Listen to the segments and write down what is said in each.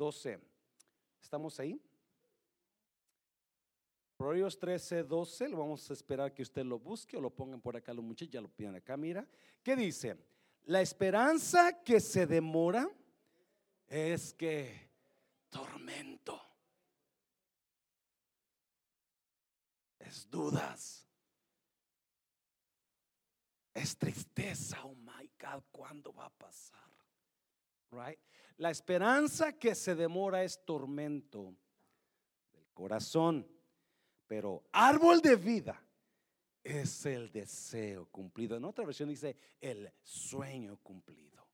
12. ¿Estamos ahí? Proverbios 13, 12, lo vamos a esperar que usted lo busque o lo pongan por acá los muchachos, ya lo piden acá, mira. ¿Qué dice? La esperanza que se demora es que tormento. Es dudas. Es tristeza. Oh my God, ¿cuándo va a pasar? Right? La esperanza que se demora es tormento del corazón. Pero árbol de vida es el deseo cumplido. En otra versión dice el sueño cumplido.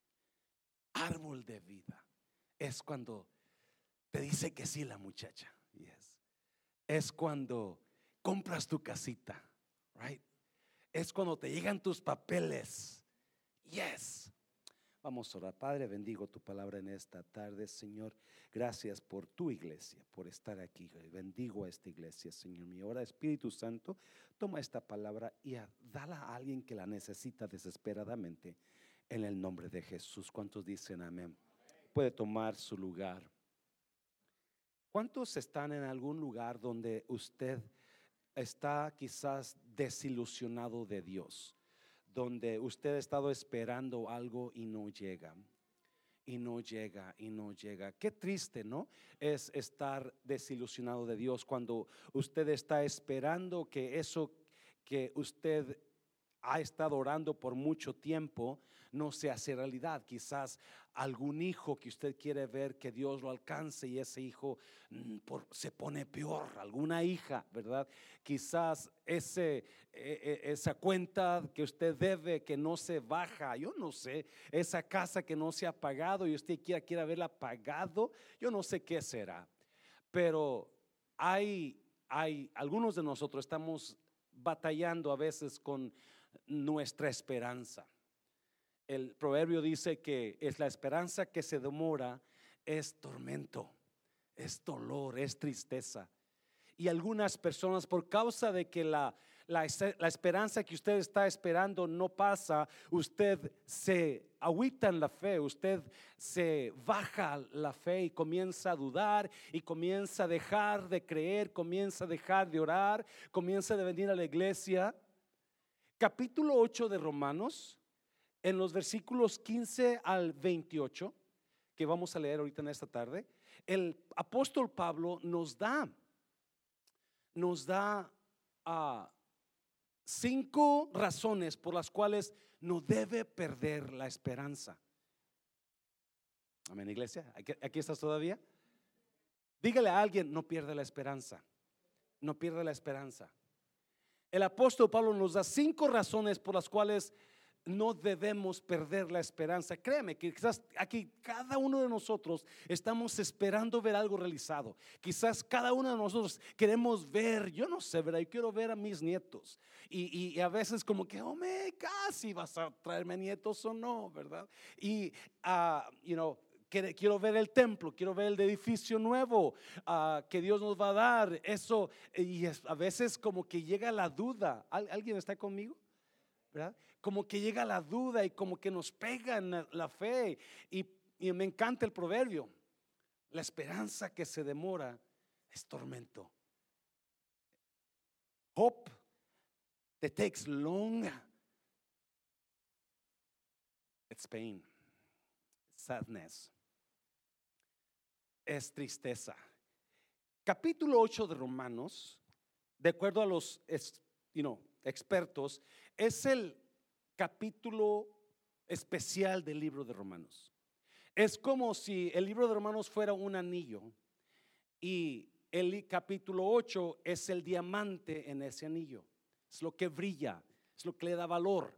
Árbol de vida es cuando te dice que sí la muchacha. Yes. Es cuando compras tu casita, right? Es cuando te llegan tus papeles. Yes. Vamos a orar. Padre, bendigo tu palabra en esta tarde, Señor. Gracias por tu iglesia, por estar aquí. Bendigo a esta iglesia, Señor mío. Ahora, Espíritu Santo, toma esta palabra y dala a alguien que la necesita desesperadamente en el nombre de Jesús. ¿Cuántos dicen amén? Puede tomar su lugar. ¿Cuántos están en algún lugar donde usted está quizás desilusionado de Dios? Donde usted ha estado esperando algo y no llega. Y no llega, y no llega. Qué triste, ¿no? Es estar desilusionado de Dios cuando usted está esperando que eso que usted ha estado orando por mucho tiempo no se hace realidad. Quizás algún hijo que usted quiere ver que Dios lo alcance y ese hijo mm, se pone peor, alguna hija, ¿verdad? Quizás ese, e, e, esa cuenta que usted debe que no se baja, yo no sé, esa casa que no se ha pagado y usted quiera, quiera verla pagado, yo no sé qué será. Pero hay, hay, algunos de nosotros estamos batallando a veces con nuestra esperanza. El proverbio dice que es la esperanza que se demora, es tormento, es dolor, es tristeza. Y algunas personas, por causa de que la, la, esperanza que usted está esperando no pasa, usted se agüita en la fe, usted se baja la fe y comienza a dudar y comienza a dejar de creer, comienza a dejar de orar, comienza a venir a la iglesia. Capítulo 8 de Romanos en los versículos 15 al 28, que vamos a leer ahorita en esta tarde, el apóstol Pablo nos da, nos da ah, cinco razones por las cuales no debe perder la esperanza. Amén, iglesia. ¿Aquí, aquí estás todavía? Dígale a alguien, no pierda la esperanza. No pierda la esperanza. El apóstol Pablo nos da cinco razones por las cuales no debemos perder la esperanza. Créeme que quizás aquí cada uno de nosotros estamos esperando ver algo realizado. Quizás cada uno de nosotros queremos ver, yo no sé, ¿verdad? Yo quiero ver a mis nietos. Y, a veces como que, oh, me casi vas a traerme nietos o no, ¿verdad? Y, uh, you know, quiero ver el templo, quiero ver el edificio nuevo uh, que Dios nos va a dar. Eso, y a veces como que llega la duda. ¿Alguien está conmigo? ¿Verdad? como que llega la duda y como que nos pega en la fe. Y, me encanta el proverbio. La esperanza que se demora es tormento. Hope that takes long. It's pain. Sadness. Es tristeza. Capítulo 8 de Romanos, de acuerdo a los expertos, es el capítulo especial del libro de Romanos. Es como si el libro de Romanos fuera un anillo y el capítulo 8 es el diamante en ese anillo. Es lo que brilla, es lo que le da valor.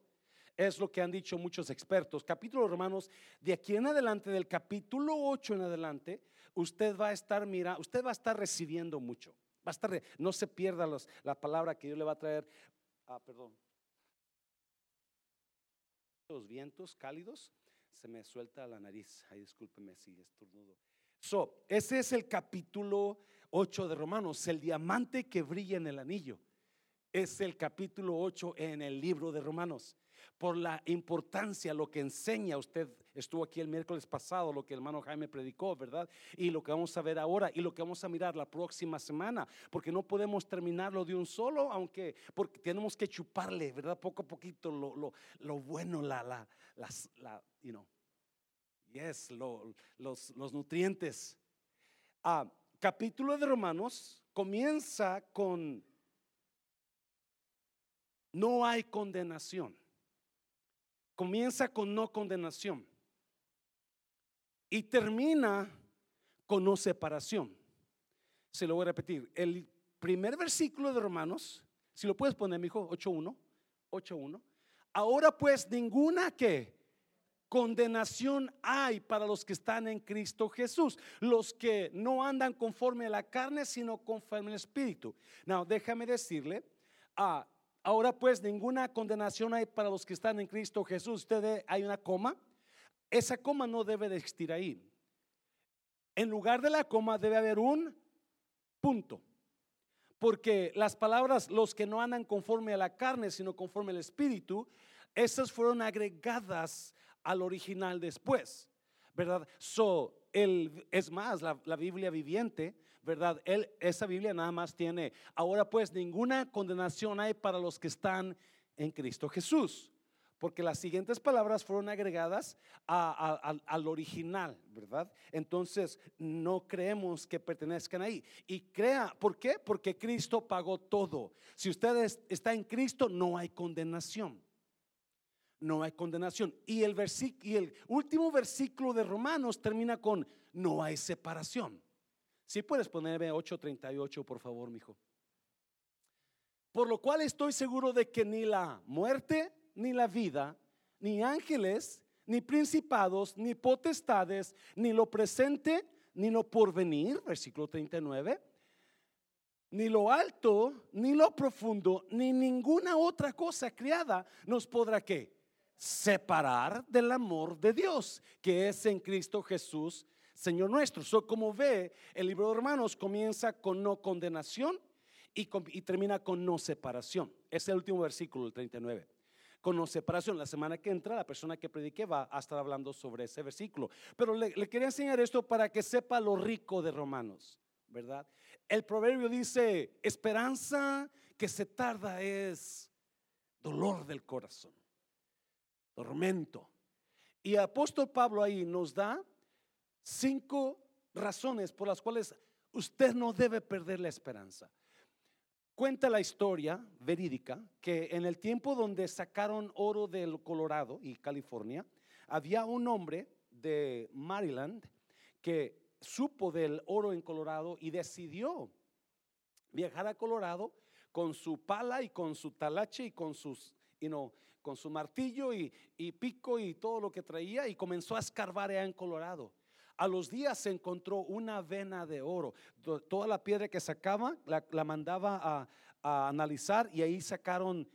Es lo que han dicho muchos expertos. Capítulo de Romanos, de aquí en adelante, del capítulo 8 en adelante, usted va a estar mirando, usted va a estar recibiendo mucho. Va a estar, no se pierda la palabra que Dios le va a traer. Ah, perdón los vientos cálidos, se me suelta la nariz. Ay, discúlpeme si estornudo. So, ese es el capítulo 8 de Romanos, el diamante que brilla en el anillo. Es el capítulo 8 en el libro de Romanos. Por la importancia, lo que enseña. Usted estuvo aquí el miércoles pasado, lo que el hermano Jaime predicó, ¿verdad? Y lo que vamos a ver ahora y lo que vamos a mirar la próxima semana, porque no podemos terminarlo de un solo, aunque porque tenemos que chuparle, ¿verdad? Poco a poquito lo, lo, lo bueno, la, la, las, la, you know, yes, lo, los, los nutrientes. Ah, capítulo de Romanos comienza con no hay condenación. Comienza con no condenación. Y termina con no separación. Se lo voy a repetir. El primer versículo de Romanos, si lo puedes poner, mi hijo, 8.1. 8.1. Ahora pues ninguna que condenación hay para los que están en Cristo Jesús, los que no andan conforme a la carne, sino conforme al Espíritu. Now, déjame decirle, ah, Ahora pues ninguna condenación hay para los que están en Cristo Jesús. Usted hay una coma. Esa coma no debe de existir ahí. En lugar de la coma debe haber un punto. Porque las palabras los que no andan conforme a la carne, sino conforme al espíritu, esas fueron agregadas al original después. ¿Verdad? So, el, es más, la, la Biblia viviente ¿verdad? Él, esa Biblia nada más tiene, ahora pues ninguna condenación hay para los que están en Cristo Jesús. Porque las siguientes palabras fueron agregadas al original, ¿verdad? Entonces no creemos que pertenezcan ahí. Y crea, ¿por qué? Porque Cristo pagó todo. Si usted está en Cristo, no hay condenación no hay condenación. Y el, y el último versículo de Romanos termina con no hay separación. Si puedes ponerme 8:38, por favor, mi hijo. Por lo cual estoy seguro de que ni la muerte, ni la vida, ni ángeles, ni principados, ni potestades, ni lo presente, ni lo porvenir, versículo 39, ni lo alto, ni lo profundo, ni ninguna otra cosa creada nos podrá que separar del amor de Dios, que es en Cristo Jesús, Señor nuestro. So, como ve, el libro de Romanos comienza con no condenación y, termina con no separación. Es el último versículo, el 39 con no separación. La semana que entra, la persona que predique va a estar hablando sobre ese versículo. Pero le, quería enseñar esto para que sepa lo rico de Romanos, ¿verdad? El proverbio dice, esperanza que se tarda es dolor del corazón, tormento. Y apóstol Pablo ahí nos da cinco razones por las cuales usted no debe perder la esperanza. Cuenta la historia verídica que en el tiempo donde sacaron oro del Colorado y California, había un hombre de Maryland que supo del oro en Colorado y decidió viajar a Colorado con su pala y con su talache y con sus, con su martillo y, y, pico y todo lo que traía y comenzó a escarbar en Colorado. A los días se encontró una vena de oro. Toda la piedra que sacaba la, mandaba a, analizar y ahí sacaron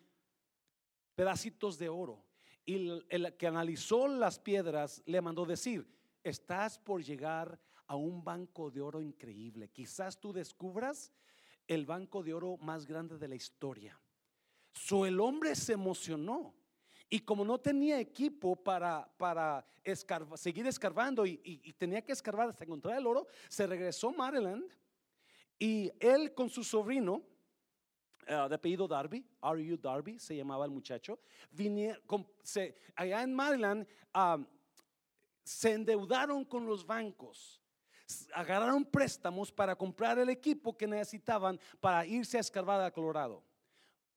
pedacitos de oro. Y el, que analizó las piedras le mandó decir, estás por llegar a un banco de oro increíble. Quizás tú descubras el banco de oro más grande de la historia. So el hombre se emocionó y como no tenía equipo para, para seguir escarbando y, tenía que escarbar hasta encontrar el oro, se regresó a Maryland y él con su sobrino, uh, de apellido Darby, R.U. Darby, se llamaba el muchacho, se, allá en Maryland um, se endeudaron con los bancos agarraron préstamos para comprar el equipo que necesitaban para irse a escarbar a Colorado.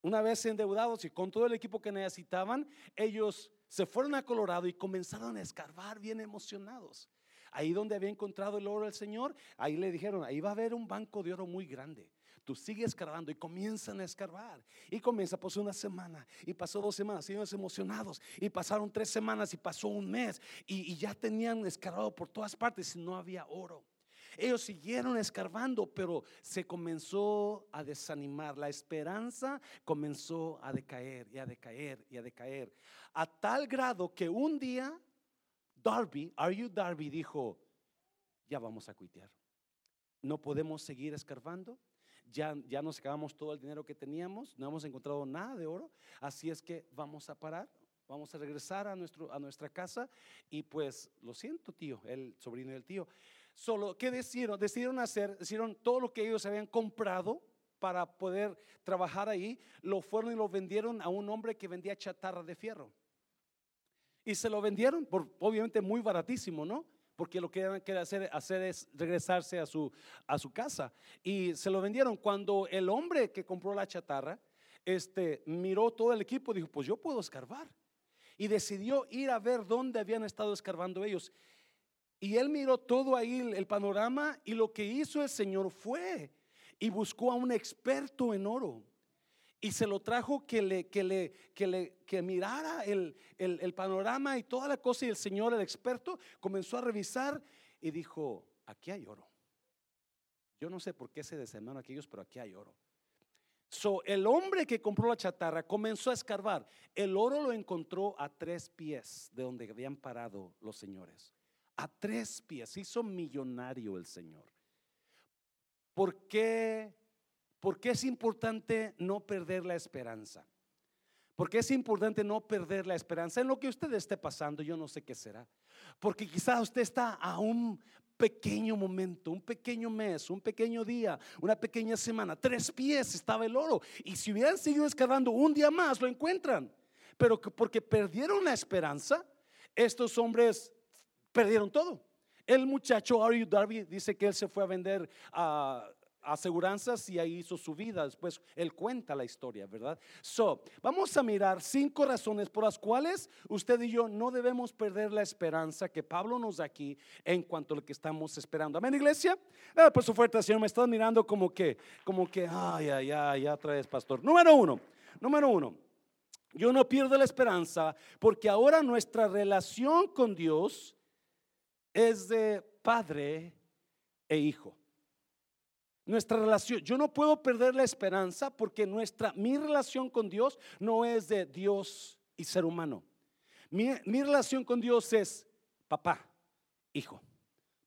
Una vez endeudados y con todo el equipo que necesitaban, ellos se fueron a Colorado y comenzaron a escarbar bien emocionados. Ahí donde había encontrado el oro el Señor, ahí le dijeron, ahí va a haber un banco de oro muy grande. Tú sigues escarbando y comienzan a escarbar. Y comienza, pasó una semana y pasó dos semanas, ellos emocionados. Y pasaron tres semanas y pasó un mes. Y, y ya tenían escarbado por todas partes y no había oro. Ellos siguieron escarbando, pero se comenzó a desanimar. La esperanza comenzó a decaer y a decaer y a decaer. A tal grado que un día Darby, Are You Darby, dijo, ya vamos a cuitear. No podemos seguir escarbando. Ya, ya nos acabamos todo el dinero que teníamos, no hemos encontrado nada de oro, así es que vamos a parar. vamos a regresar a, nuestro, a nuestra casa y pues lo siento tío, el sobrino del tío. Solo, ¿qué decidieron? Decidieron hacer, decidieron todo lo que ellos habían comprado para poder trabajar ahí, lo fueron y lo vendieron a un hombre que vendía chatarra de fierro. Y se lo vendieron, por, obviamente muy baratísimo, ¿no? Porque lo que querían hacer, hacer es regresarse a su, a su casa. Y se lo vendieron. Cuando el hombre que compró la chatarra, este, miró todo el equipo, dijo, pues yo puedo escarbar. Y decidió ir a ver dónde habían estado escarbando ellos. Y él miró todo ahí el panorama y lo que hizo el Señor fue y buscó a un experto en oro y se lo trajo que le, que le, que le que mirara el, el, panorama y toda la cosa y el Señor, el experto, comenzó a revisar y dijo, aquí hay oro. Yo no sé por qué se desarmaron aquellos, pero aquí hay oro. So, el hombre que compró la chatarra comenzó a escarbar. El oro lo encontró a tres pies de donde habían parado los señores. A tres pies. Hizo millonario el Señor. ¿Por qué? Porque es importante no perder la esperanza. Porque es importante no perder la esperanza en lo que usted esté pasando, yo no sé qué será. Porque quizás usted está a un pequeño momento, un pequeño mes, un pequeño día, una pequeña semana, tres pies estaba el oro. Y si hubieran seguido excavando un día más, lo encuentran. Pero porque perdieron la esperanza, estos hombres perdieron todo. El muchacho Ari Darby dice que él se fue a vender a aseguranzas y ahí hizo su vida. Después él cuenta la historia, ¿verdad? So, vamos a mirar cinco razones por las cuales usted y yo no debemos perder la esperanza que Pablo nos da aquí en cuanto a lo que estamos esperando. Amén, iglesia. Ah, por su fuerte, Señor, me estás mirando como que, como que, ay, ay, ay, otra vez, pastor. Número uno, número uno. Yo no pierdo la esperanza porque ahora nuestra relación con Dios es de padre e hijo. Nuestra relación, yo no puedo perder la esperanza porque nuestra, mi relación con Dios no es de Dios y ser humano. Mi, mi relación con Dios es papá, hijo,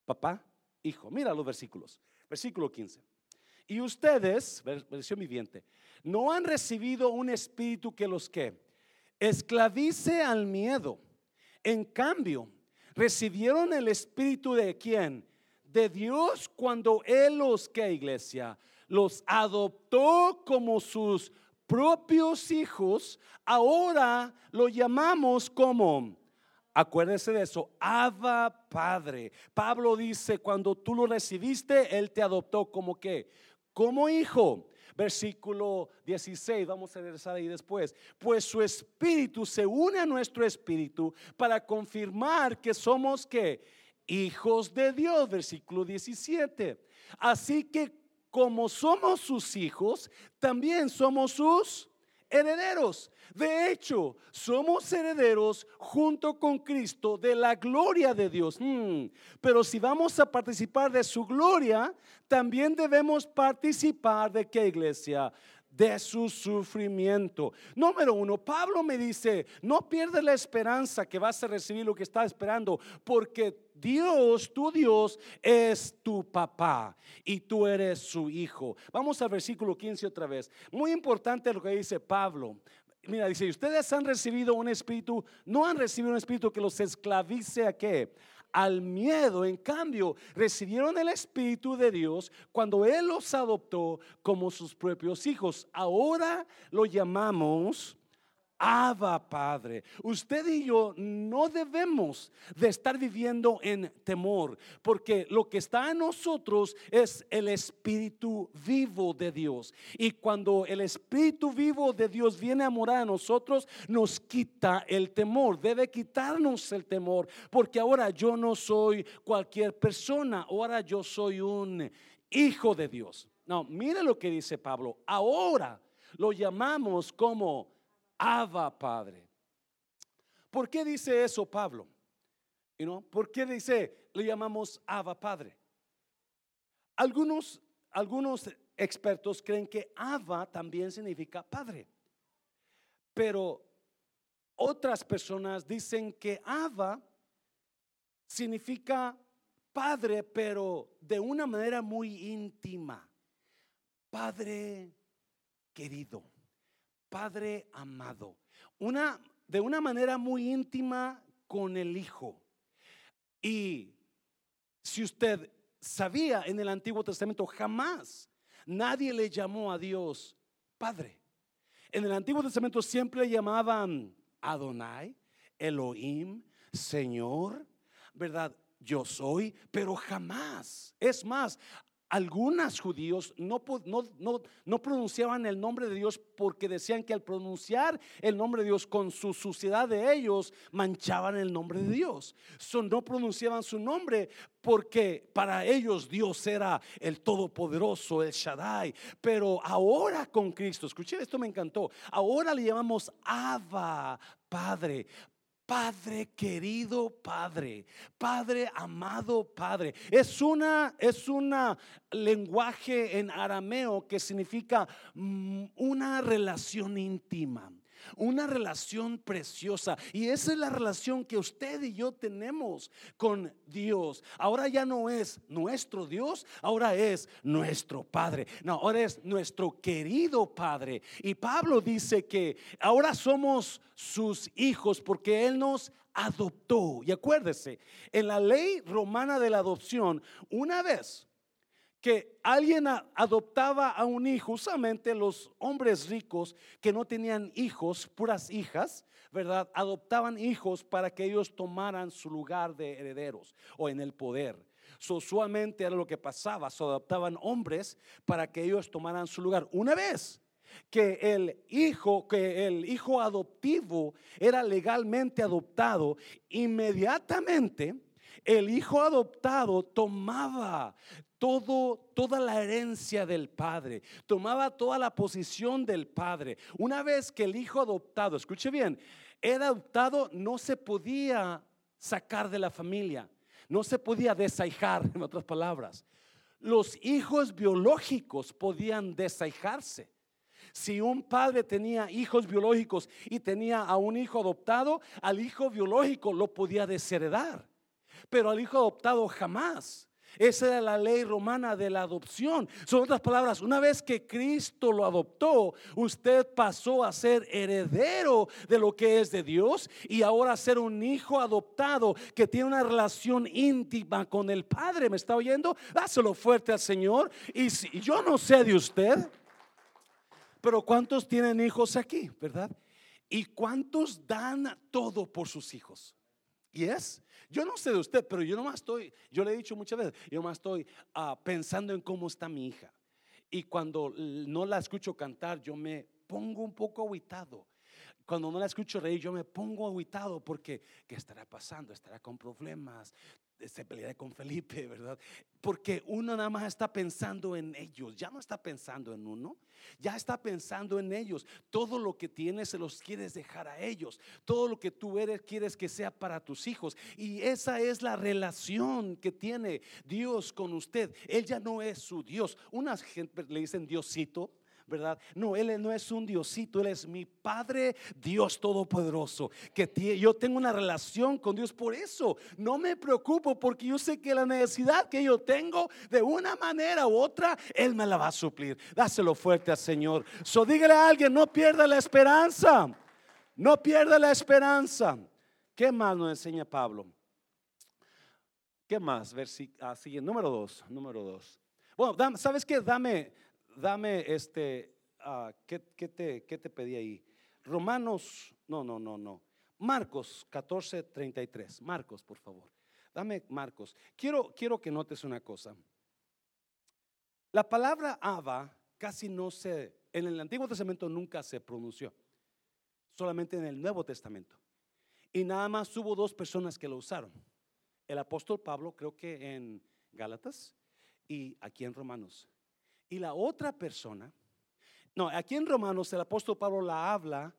papá, hijo. Mira los versículos. Versículo 15. Y ustedes, versión viviente, no han recibido un espíritu que los que esclavice al miedo. En cambio, recibieron el espíritu de quién? de Dios cuando Él los, que iglesia? Los adoptó como sus propios hijos, ahora lo llamamos como, acuérdese de eso, Abba Padre. Pablo dice, cuando tú lo recibiste, Él te adoptó como que, como hijo. Versículo 16, vamos a regresar ahí después. Pues su espíritu se une a nuestro espíritu para confirmar que somos que hijos de Dios, versículo 17. Así que como somos sus hijos, también somos sus herederos. De hecho, somos herederos junto con Cristo de la gloria de Dios. Hmm, pero si vamos a participar de su gloria, también debemos participar de qué iglesia? de su sufrimiento. Número uno, Pablo me dice, no pierdas la esperanza que vas a recibir lo que estás esperando, porque Dios, tu Dios, es tu papá y tú eres su hijo. Vamos al versículo 15 otra vez. Muy importante lo que dice Pablo. Mira, dice, ustedes han recibido un espíritu, no han recibido un espíritu que los esclavice a qué? al miedo. En cambio, recibieron el Espíritu de Dios cuando Él los adoptó como sus propios hijos. Ahora lo llamamos Abba Padre. Usted y yo no debemos de estar viviendo en temor, porque lo que está en nosotros es el Espíritu vivo de Dios. Y cuando el Espíritu vivo de Dios viene a morar a nosotros, nos quita el temor. Debe quitarnos el temor, porque ahora yo no soy cualquier persona, ahora yo soy un hijo de Dios. No, mire lo que dice Pablo. Ahora lo llamamos como Abba Padre. ¿Por qué dice eso Pablo? You ¿Por qué dice, le llamamos Abba Padre? Algunos, algunos expertos creen que Abba también significa padre. Pero otras personas dicen que Abba significa padre, pero de una manera muy íntima. Padre querido. Padre amado. Una de una manera muy íntima con el Hijo. Y si usted sabía en el Antiguo Testamento, jamás nadie le llamó a Dios Padre. En el Antiguo Testamento siempre llamaban Adonai, Elohim, Señor, ¿verdad? Yo soy, pero jamás. Es más, algunos judíos no, no, pronunciaban el nombre de Dios porque decían que al pronunciar el nombre de Dios con su suciedad de ellos, manchaban el nombre de Dios. no pronunciaban su nombre porque para ellos Dios era el Todopoderoso, el Shaddai. Pero ahora con Cristo, escuché esto me encantó, ahora le llamamos Abba, Padre. Padre querido Padre, Padre amado Padre. Es una es una lenguaje en arameo que significa mm, una relación íntima una relación preciosa. Y esa es la relación que usted y yo tenemos con Dios. Ahora ya no es nuestro Dios, ahora es nuestro Padre. No, ahora es nuestro querido Padre. Y Pablo dice que ahora somos sus hijos porque Él nos adoptó. Y acuérdese, en la ley romana de la adopción, una vez que alguien adoptaba a un hijo, usualmente los hombres ricos que no tenían hijos, puras hijas, ¿verdad? Adoptaban hijos para que ellos tomaran su lugar de herederos o en el poder. usualmente era lo que pasaba, se adoptaban hombres para que ellos tomaran su lugar. Una vez que el hijo, que el hijo adoptivo era legalmente adoptado, inmediatamente el hijo adoptado tomaba todo, toda la herencia del padre, tomaba toda la posición del padre. Una vez que el hijo adoptado, escuche bien, era adoptado, no se podía sacar de la familia, no se podía desahijar, en otras palabras. Los hijos biológicos podían desahijarse. Si un padre tenía hijos biológicos y tenía a un hijo adoptado, al hijo biológico lo podía desheredar, pero al hijo adoptado jamás. Esa era la ley romana de la adopción. Son otras palabras, una vez que Cristo lo adoptó, usted pasó a ser heredero de lo que es de Dios y ahora a ser un hijo adoptado que tiene una relación íntima con el Padre. ¿Me está oyendo? Dáselo fuerte al Señor. Y si, yo no sé de usted, pero ¿cuántos tienen hijos aquí, verdad? ¿Y cuántos dan todo por sus hijos? ¿Y es? Yo no sé de usted, pero yo nomás estoy, yo le he dicho muchas veces, yo nomás estoy ah, pensando en cómo está mi hija. Y cuando no la escucho cantar, yo me pongo un poco aguitado. Cuando no la escucho reír, yo me pongo aguitado porque ¿qué estará pasando? ¿Estará con problemas? Se peleará con Felipe, ¿verdad? Porque uno nada más está pensando en ellos, ya no está pensando en uno, ya está pensando en ellos. Todo lo que tienes se los quieres dejar a ellos, todo lo que tú eres quieres que sea para tus hijos. Y esa es la relación que tiene Dios con usted. Él ya no es su Dios. Unas gente le dicen Diosito, ¿verdad? No, Él no es un Diosito, Él es mi Padre, Dios Todopoderoso, que yo tengo una relación con Dios. Por eso no me preocupo porque yo sé que la necesidad que yo tengo de una manera u otra, Él me la va a suplir. Dáselo fuerte al Señor. So dígale a alguien, no pierda la esperanza. No pierda la esperanza. ¿Qué más nos enseña Pablo? ¿Qué más? Versículo, ah, número dos, número dos. Bueno, ¿sabes qué? Dame, dame este, uh, ¿qué, te, ¿qué te pedí ahí? Romanos, no, no, no, no. Marcos 14, 33. Marcos, por favor. Dame Marcos. Quiero, quiero que notes una cosa. La palabra Abba casi no se, en el Antiguo Testamento nunca se pronunció, solamente en el Nuevo Testamento. Y nada más hubo dos personas que lo usaron. El apóstol Pablo, creo que en Gálatas y aquí en Romanos. Y la otra persona, no, aquí en Romanos el apóstol Pablo la habla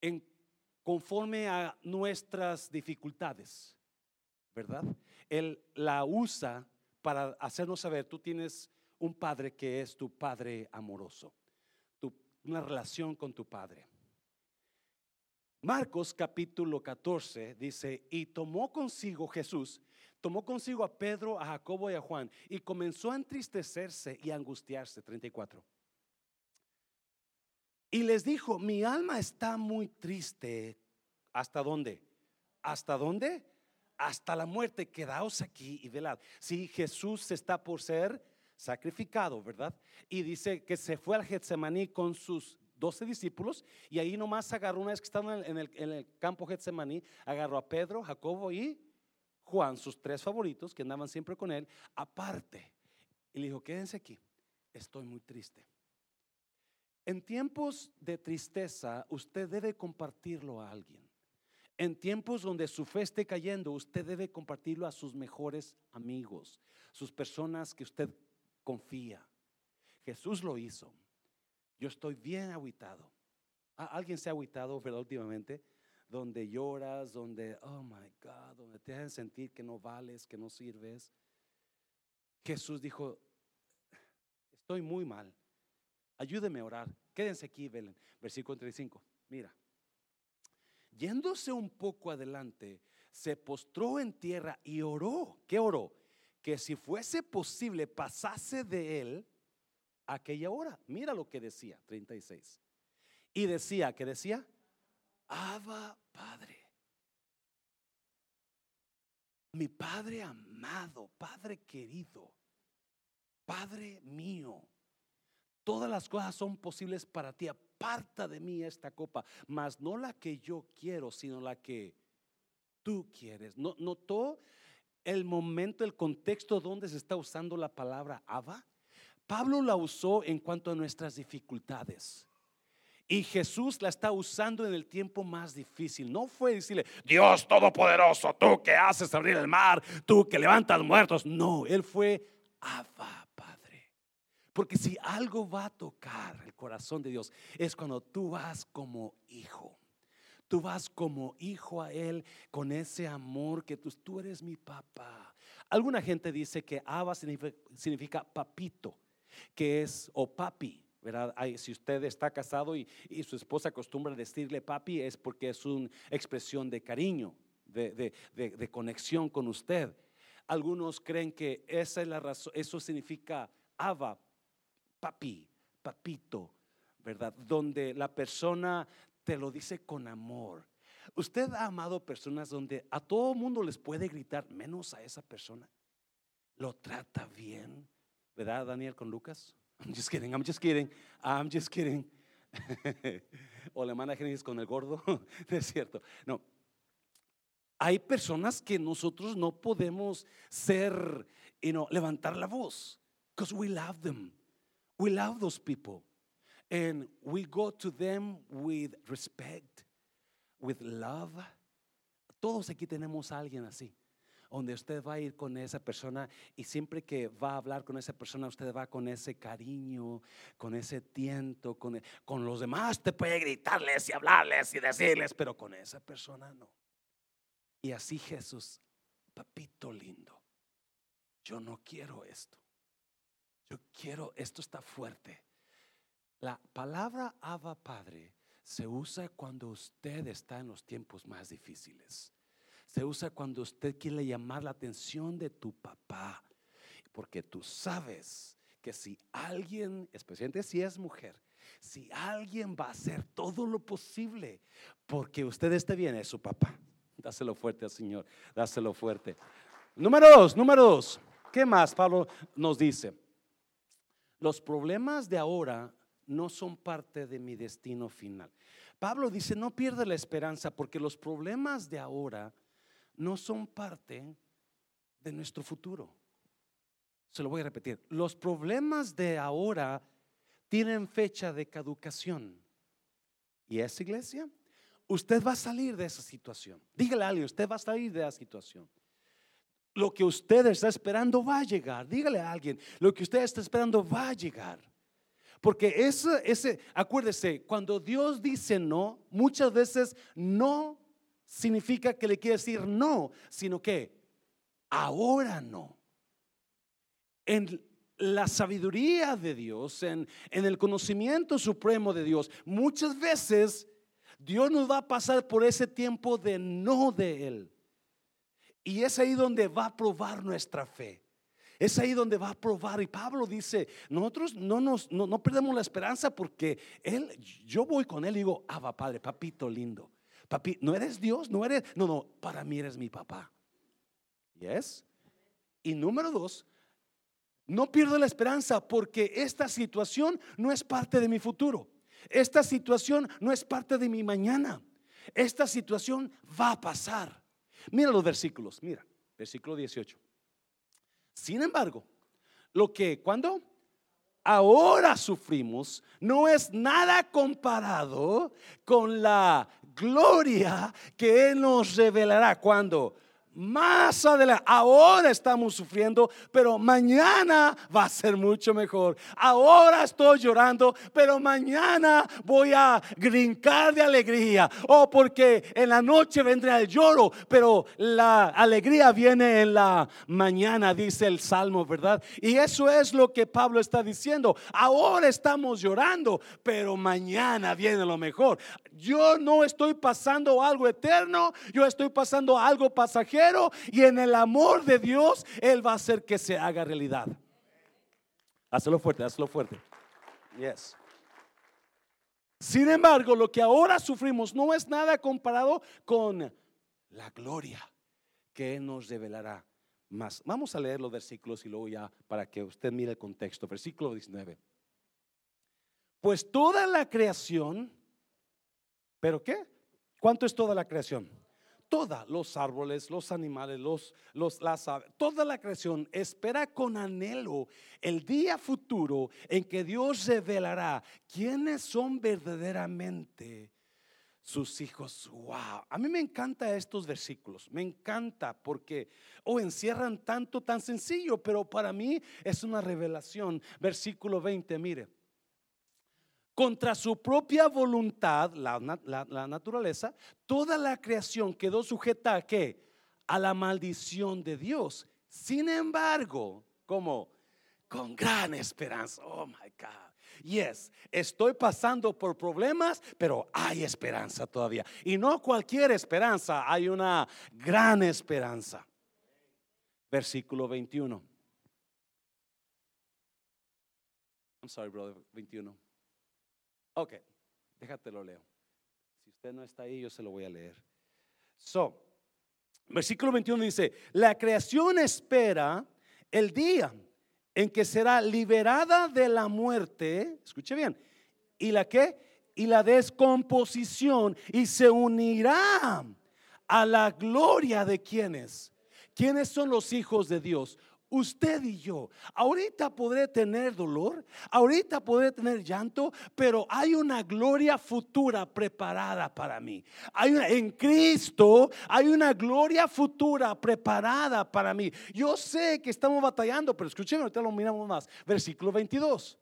en conforme a nuestras dificultades, ¿verdad? Él la usa para hacernos saber, tú tienes un padre que es tu padre amoroso, una relación con tu padre. Marcos capítulo 14 dice, y tomó consigo Jesús tomó consigo a Pedro, a Jacobo y a Juan y comenzó a entristecerse y a angustiarse. 34. Y les dijo, mi alma está muy triste ¿Hasta dónde? ¿Hasta dónde? Hasta la muerte. Quedaos aquí y velad. Si Jesús está por ser sacrificado, ¿verdad? Y dice que se fue al Getsemaní con sus doce discípulos y ahí nomás agarró, una vez que estaban en el, en el campo Getsemaní, agarró a Pedro, Jacobo y Juan, sus tres favoritos que andaban siempre con él, aparte. Y le dijo, quédense aquí, estoy muy triste. En tiempos de tristeza, usted debe compartirlo a alguien. En tiempos donde su fe esté cayendo, usted debe compartirlo a sus mejores amigos, sus personas que usted confía. Jesús lo hizo. Yo estoy bien aguitado. ¿Alguien se ha aguitado, verdad, últimamente? Donde lloras, donde, oh my God, donde te hacen sentir que no vales, que no sirves. Jesús dijo, estoy muy mal. Ayúdeme a orar. Quédense aquí, Belén. Versículo 35. Mira. Yéndose un poco adelante, se postró en tierra y oró. ¿Qué oró? Que si fuese posible pasase de él aquella hora. Mira lo que decía, 36. Y decía, ¿qué decía? Abba Padre. Mi Padre amado, Padre querido, Padre mío. Todas las cosas son posibles para ti. Aparta de mí esta copa, mas no la que yo quiero, sino la que tú quieres. ¿Notó el momento, el contexto donde se está usando la palabra Abba? Pablo la usó en cuanto a nuestras dificultades. Y Jesús la está usando en el tiempo más difícil. No fue decirle, Dios Todopoderoso, tú que haces abrir el mar, tú que levantas muertos. No, Él fue Abba, Padre. Porque si algo va a tocar el corazón de Dios, es cuando tú vas como hijo. Tú vas como hijo a Él con ese amor que tú, tú eres mi papá. Alguna gente dice que Abba significa papito que es o papi. ¿Verdad? si usted está casado y, su esposa acostumbra decirle papi, es porque es una expresión de cariño, de, conexión con usted. Algunos creen que esa es la razón, eso significa ava, papi, papito, ¿verdad? Donde la persona te lo dice con amor. Usted ha amado personas donde a todo mundo les puede gritar, menos a esa persona. Lo trata bien, ¿Verdad, Daniel, con Lucas? I'm just kidding, I'm just kidding, I'm just kidding. o la hermana Génesis con el gordo, no es cierto. No. Hay personas que nosotros no podemos ser, you know, levantar la voz, because we love them. We love those people. And we go to them with respect, with love. Todos aquí tenemos a alguien así donde usted va a ir con esa persona y siempre que va a hablar con esa persona, usted va con ese cariño, con ese tiento, con, con los demás te puede gritarles y hablarles y decirles, pero con esa persona no. Y así Jesús, papito lindo, yo no quiero esto. Yo quiero, esto está fuerte. La palabra Abba Padre se usa cuando usted está en los tiempos más difíciles se usa cuando usted quiere llamar la atención de tu papá. Porque tú sabes que si alguien, especialmente si es mujer, si alguien va a hacer todo lo posible porque usted esté bien, es su papá. Dáselo fuerte al Señor, dáselo fuerte. Número dos, número dos. ¿Qué más Pablo nos dice? Los problemas de ahora no son parte de mi destino final. Pablo dice, no pierda la esperanza porque los problemas de ahora no son parte de nuestro futuro. Se lo voy a repetir. Los problemas de ahora tienen fecha de caducación. ¿Y esa iglesia? Usted va a salir de esa situación. Dígale a alguien, usted va a salir de esa situación. Lo que usted está esperando va a llegar. Dígale a alguien, lo que usted está esperando va a llegar. Porque ese, ese, acuérdese, cuando Dios dice no, muchas veces no significa que le quiere decir no, sino que ahora no. En la sabiduría de Dios, en, en el conocimiento supremo de Dios, muchas veces Dios nos va a pasar por ese tiempo de no de Él. Y es ahí donde va a probar nuestra fe. Es ahí donde va a probar. Y Pablo dice, nosotros no nos no, no perdemos la esperanza porque él, yo voy con él y digo, ah, va Padre, papito lindo papi, no eres Dios, no eres, no, no, para mí eres mi papá. ¿Yes? Y número dos, no pierdo la esperanza porque esta situación no es parte de mi futuro. Esta situación no es parte de mi mañana. Esta situación va a pasar. Mira los versículos, mira, versículo 18. Sin embargo, lo que cuando ahora sufrimos no es nada comparado con la gloria que Él nos revelará cuando más adelante, ahora estamos sufriendo, pero mañana va a ser mucho mejor. Ahora estoy llorando, pero mañana voy a grincar de alegría. O oh, porque en la noche vendrá el lloro, pero la alegría viene en la mañana, dice el Salmo, ¿verdad? Y eso es lo que Pablo está diciendo. Ahora estamos llorando, pero mañana viene lo mejor. Yo no estoy pasando algo eterno, yo estoy pasando algo pasajero y en el amor de Dios Él va a hacer que se haga realidad. Hazlo fuerte, hazlo fuerte. Yes. Sin embargo, lo que ahora sufrimos no es nada comparado con la gloria que Él nos revelará más. Vamos a leer los versículos y luego ya para que usted mire el contexto. Versículo 19. Pues toda la creación ¿Pero qué? ¿Cuánto es toda la creación? Toda, los árboles, los animales, los, los, las aves, toda la creación espera con anhelo el día futuro en que Dios revelará quiénes son verdaderamente sus hijos. Wow, a mí me encanta estos versículos, me encanta porque o oh, encierran tanto tan sencillo, pero para mí es una revelación. Versículo 20, mire contra su propia voluntad, la, naturaleza, toda la creación quedó sujeta a qué? A la maldición de Dios. Sin embargo, como con gran esperanza. Oh my God. Yes, estoy pasando por problemas, pero hay esperanza todavía. Y no cualquier esperanza, hay una gran esperanza. Versículo 21. I'm sorry, brother, 21. Ok, déjate lo leo. Si usted no está ahí, yo se lo voy a leer. So, versículo 21 dice, la creación espera el día en que será liberada de la muerte, escuche bien, y la que, y la descomposición, y se unirá a la gloria de quienes. ¿Quiénes son los hijos de Dios? Usted y yo. Ahorita podré tener dolor, ahorita podré tener llanto, pero hay una gloria futura preparada para mí. Hay en Cristo hay una gloria futura preparada para mí. Yo sé que estamos batallando, pero escuchen, ahorita lo miramos más. Versículo 22.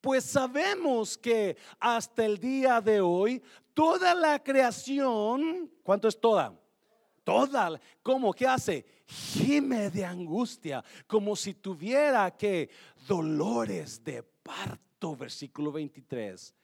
Pues sabemos que hasta el día de hoy toda la creación, ¿cuánto es toda? Toda, ¿cómo? ¿Qué hace? Gime de angustia, como si tuviera que dolores de parto, versículo 23.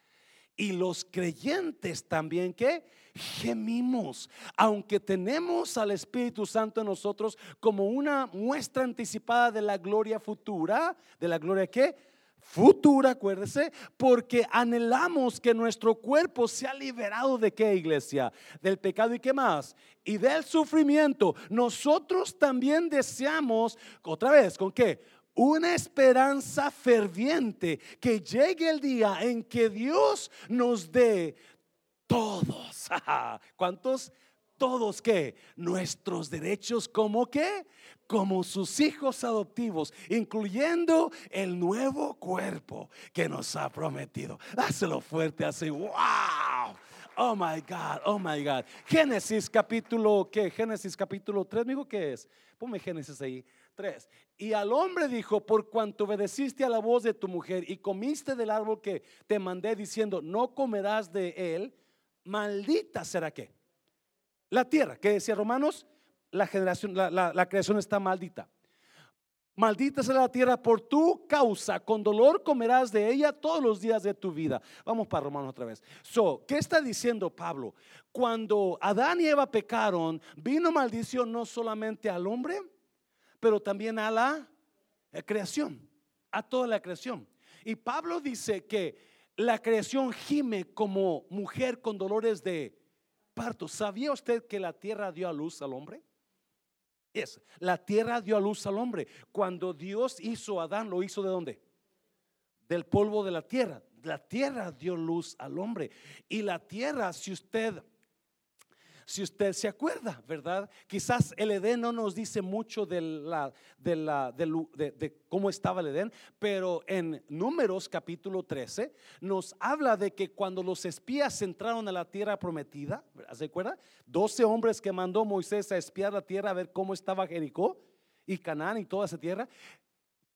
Y los creyentes también que gemimos, aunque tenemos al Espíritu Santo en nosotros como una muestra anticipada de la gloria futura, de la gloria que futura, acuérdese, porque anhelamos que nuestro cuerpo sea liberado de qué iglesia? Del pecado y qué más? Y del sufrimiento. Nosotros también deseamos, otra vez, ¿con qué? Una esperanza ferviente que llegue el día en que Dios nos dé todos. ¿Cuántos? Todos que nuestros derechos como que como sus hijos adoptivos, incluyendo el nuevo cuerpo que nos ha prometido. Dáselo fuerte así, wow. Oh my God, oh my God. Génesis capítulo, ¿qué? Génesis capítulo 3, digo ¿qué es? Ponme Génesis ahí, 3. Y al hombre dijo, por cuanto obedeciste a la voz de tu mujer y comiste del árbol que te mandé diciendo, no comerás de él, maldita será que. La tierra, ¿qué decía Romanos? la generación, la, creación está maldita. Maldita será la tierra por tu causa, con dolor comerás de ella todos los días de tu vida. Vamos para Romanos otra vez. So, ¿qué está diciendo Pablo? Cuando Adán y Eva pecaron, vino maldición no solamente al hombre, pero también a la creación, a toda la creación. Y Pablo dice que la creación gime como mujer con dolores de ¿Sabía usted que la tierra dio a luz al hombre? Es, la tierra dio a luz al hombre. Cuando Dios hizo a Adán, ¿lo hizo de dónde? Del polvo de la tierra. La tierra dio luz al hombre. Y la tierra, si usted si usted se acuerda, ¿verdad? Quizás el Edén no nos dice mucho de, la, de, la, de, cómo estaba el Edén, pero en Números capítulo 13 nos habla de que cuando los espías entraron a la tierra prometida, ¿se acuerda? 12 hombres que mandó Moisés a espiar la tierra a ver cómo estaba Jericó y Canaán y toda esa tierra.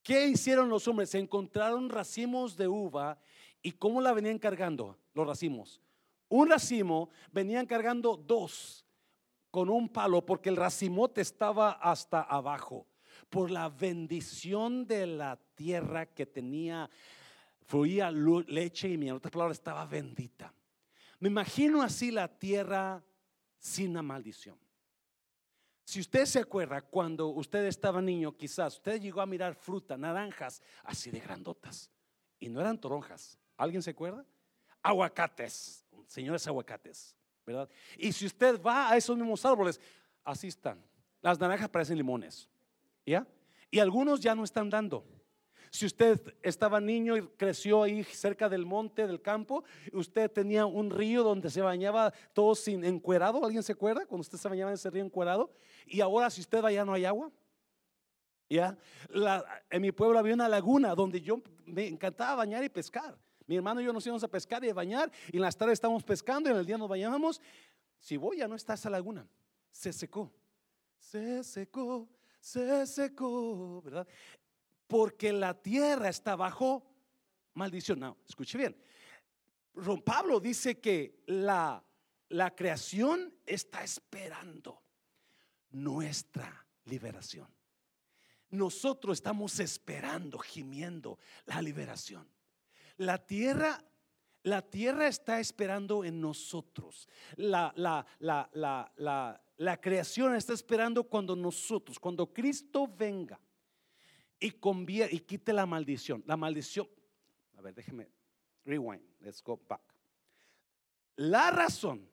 ¿Qué hicieron los hombres? Encontraron racimos de uva y cómo la venían cargando los racimos un racimo, venían cargando dos con un palo porque el racimote estaba hasta abajo. Por la bendición de la tierra que tenía, fluía leche y miel. En otras palabras, estaba bendita. Me imagino así la tierra sin la maldición. Si usted se acuerda, cuando usted estaba niño, quizás usted llegó a mirar fruta, naranjas, así de grandotas. Y no eran toronjas. ¿Alguien se acuerda? Aguacates señores aguacates, ¿verdad? Y si usted va a esos mismos árboles, así están. Las naranjas parecen limones, ¿ya? Y algunos ya no están dando. Si usted estaba niño y creció ahí cerca del monte, del campo, usted tenía un río donde se bañaba todo sin encuerado. ¿Alguien se acuerda cuando usted se bañaba en ese río encuerado? Y ahora si usted va allá no hay agua. ¿Ya? en mi pueblo había una laguna donde yo me encantaba bañar y pescar. Mi hermano y yo nos íbamos a pescar y a bañar y en las tardes estábamos pescando y en el día nos bañábamos. Si voy ya no está esa laguna, se secó, se secó, se secó, ¿verdad? Porque la tierra está bajo maldición. No, escuche bien. Pablo dice que la, la creación está esperando nuestra liberación. Nosotros estamos esperando, gimiendo la liberación. La tierra, la tierra está esperando en nosotros. La, la, la, la, creación está esperando cuando nosotros, cuando Cristo venga y, y quite la maldición. La maldición, a ver, déjeme, rewind, let's go back. La razón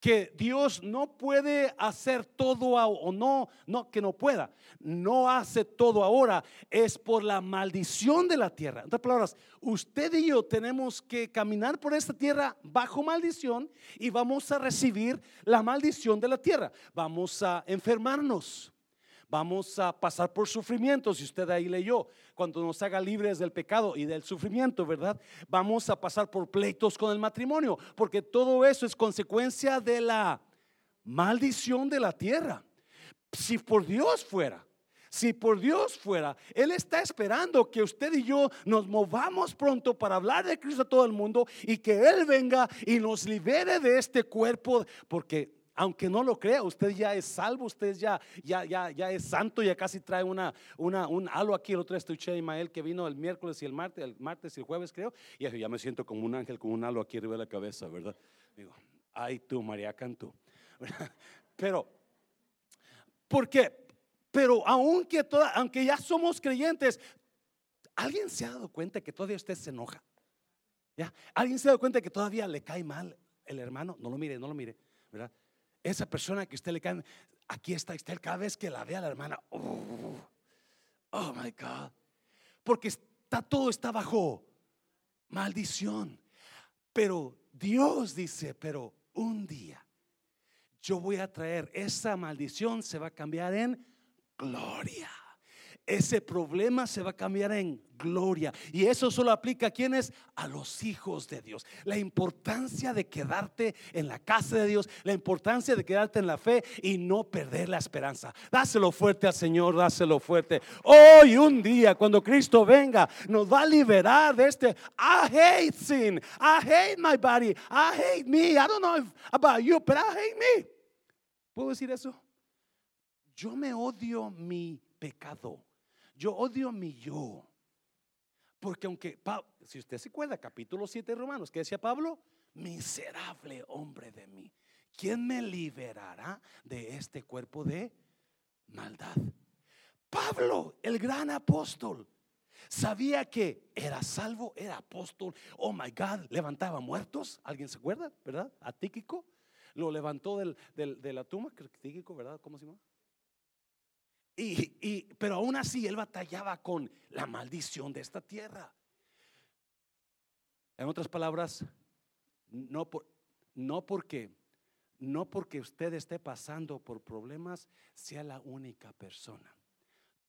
que Dios no puede hacer todo o no, no, que no pueda, no hace todo ahora, es por la maldición de la tierra. En otras palabras, usted y yo tenemos que caminar por esta tierra bajo maldición y vamos a recibir la maldición de la tierra. Vamos a enfermarnos vamos a pasar por sufrimiento, si usted ahí leyó, cuando nos haga libres del pecado y del sufrimiento, ¿verdad? Vamos a pasar por pleitos con el matrimonio, porque todo eso es consecuencia de la maldición de la tierra. Si por Dios fuera, si por Dios fuera, Él está esperando que usted y yo nos movamos pronto para hablar de Cristo a todo el mundo y que Él venga y nos libere de este cuerpo, porque aunque no lo crea, usted ya es salvo, usted ya, ya, ya, ya es santo, ya casi trae una, una, un halo aquí. El otro día escuché a que vino el miércoles y el martes, el martes y el jueves creo, y ya me siento como un ángel con un halo aquí arriba de la cabeza, ¿verdad? Digo, ay tú, María Cantú. Pero, ¿por qué? Pero aunque, toda, aunque ya somos creyentes, ¿alguien se ha dado cuenta que todavía usted se enoja? ¿Ya? ¿Alguien se ha dado cuenta que todavía le cae mal el hermano? No lo mire, no lo mire, ¿verdad? Esa persona que usted le cae, aquí está usted cada vez que la ve a la hermana. Oh, oh, my God. Porque está todo está bajo maldición. Pero Dios dice, pero un día yo voy a traer esa maldición, se va a cambiar en gloria ese problema se va a cambiar en gloria. Y eso solo aplica a quienes? A los hijos de Dios. La importancia de quedarte en la casa de Dios, la importancia de quedarte en la fe y no perder la esperanza. Dáselo fuerte al Señor, dáselo fuerte. Hoy un día, cuando Cristo venga, nos va a liberar de este, I hate sin, I hate my body, I hate me. I don't know about you, but I hate me. ¿Puedo decir eso? Yo me odio mi pecado. Yo odio mi yo. Porque aunque, si usted se acuerda, capítulo 7 de Romanos, ¿qué decía Pablo? Miserable hombre de mí. ¿Quién me liberará de este cuerpo de maldad? Pablo, el gran apóstol, Sabía que era salvo, era apóstol. Oh my God, levantaba muertos. ¿Alguien se acuerda? ¿Verdad? A Tíquico. Lo levantó del, de la tumba. Tíquico, ¿verdad? ¿Cómo se llama? Y, pero aún así él batallaba con la maldición de esta tierra. En otras palabras, no, por, no porque no porque usted esté pasando por problemas sea la única persona.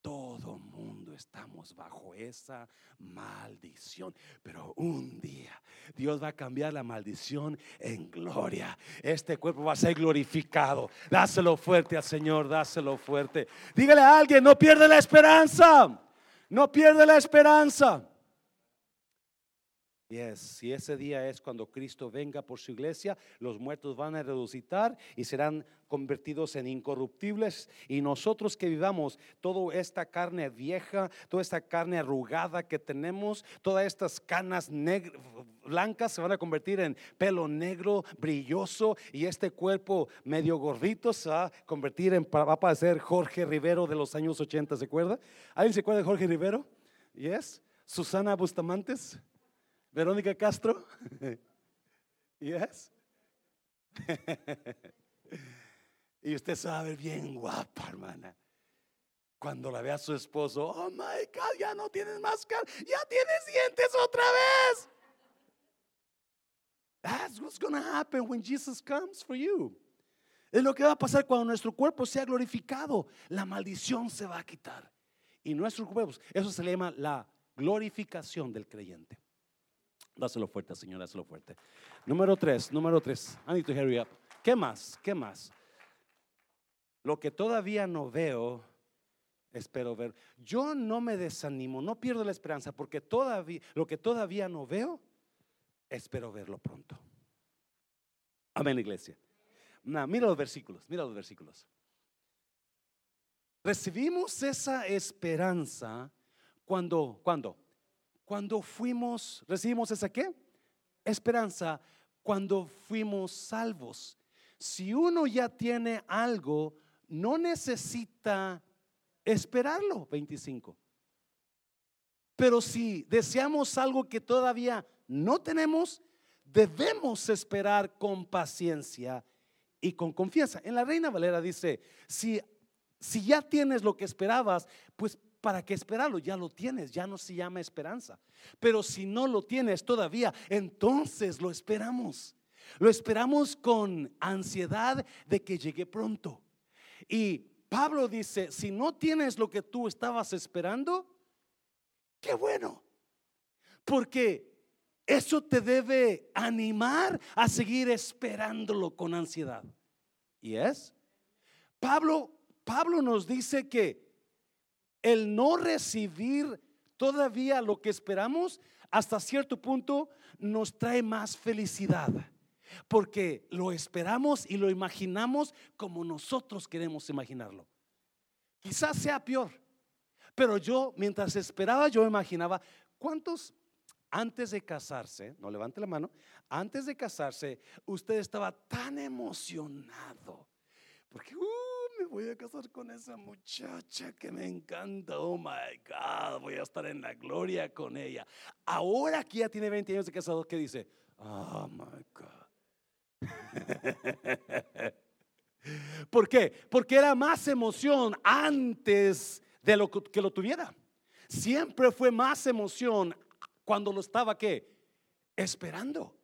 Todo mundo estamos bajo esa maldición. Pero un día Dios va a cambiar la maldición en gloria. Este cuerpo va a ser glorificado. Dáselo fuerte al Señor, dáselo fuerte. Dígale a alguien, no pierde la esperanza. No pierde la esperanza. Yes, y ese día es cuando Cristo venga por su iglesia, los muertos van a resucitar y serán convertidos en incorruptibles y nosotros que vivamos toda esta carne vieja, toda esta carne arrugada que tenemos, todas estas canas blancas se van a convertir en pelo negro, brilloso y este cuerpo medio gordito se va a convertir en, va a parecer Jorge Rivero de los años 80, ¿se acuerda? ¿Alguien se acuerda de Jorge Rivero? Yes. Susana Bustamantes. Verónica Castro. yes. y usted sabe bien guapa, hermana. Cuando la ve a su esposo, oh my God, ya no tienes más cara, ya tienes dientes otra vez. That's what's going to happen when Jesus comes for you. Es lo que va a pasar cuando nuestro cuerpo sea glorificado. La maldición se va a quitar. Y nuestros cuerpos, eso se le llama la glorificación del creyente. Dáselo fuerte, Señor, dáselo fuerte. Número tres, número tres. I need to hurry up. ¿Qué más? ¿Qué más? Lo que todavía no veo, espero ver. Yo no me desanimo, no pierdo la esperanza, porque todavía, lo que todavía no veo, espero verlo pronto. Amén, iglesia. mira los versículos, mira los versículos. Recibimos esa esperanza cuando, cuando cuando fuimos, recibimos esa qué? Esperanza cuando fuimos salvos. Si uno ya tiene algo, no necesita esperarlo, 25. Pero si deseamos algo que todavía no tenemos, debemos esperar con paciencia y con confianza. En la Reina Valera dice, si, si ya tienes lo que esperabas, pues ¿Para qué esperarlo? Ya lo tienes, ya no se llama esperanza. Pero si no lo tienes todavía, entonces lo esperamos. Lo esperamos con ansiedad de que llegue pronto. Y Pablo dice, si no tienes lo que tú estabas esperando, qué bueno. Porque eso te debe animar a seguir esperándolo con ansiedad. ¿Y es? Pablo, Pablo nos dice que el no recibir todavía lo que esperamos, hasta cierto punto nos trae más felicidad. Porque lo esperamos y lo imaginamos como nosotros queremos imaginarlo. Quizás sea peor. Pero yo, mientras esperaba, yo imaginaba, ¿cuántos antes de casarse, no levante la mano, antes de casarse, usted estaba tan emocionado? Porque, uh, voy a casar con esa muchacha que me encanta. Oh my God, voy a estar en la gloria con ella. Ahora que ya tiene 20 años de casado, ¿qué dice? Oh my God. ¿Por qué? Porque era más emoción antes de lo que lo tuviera. Siempre fue más emoción cuando lo estaba que esperando.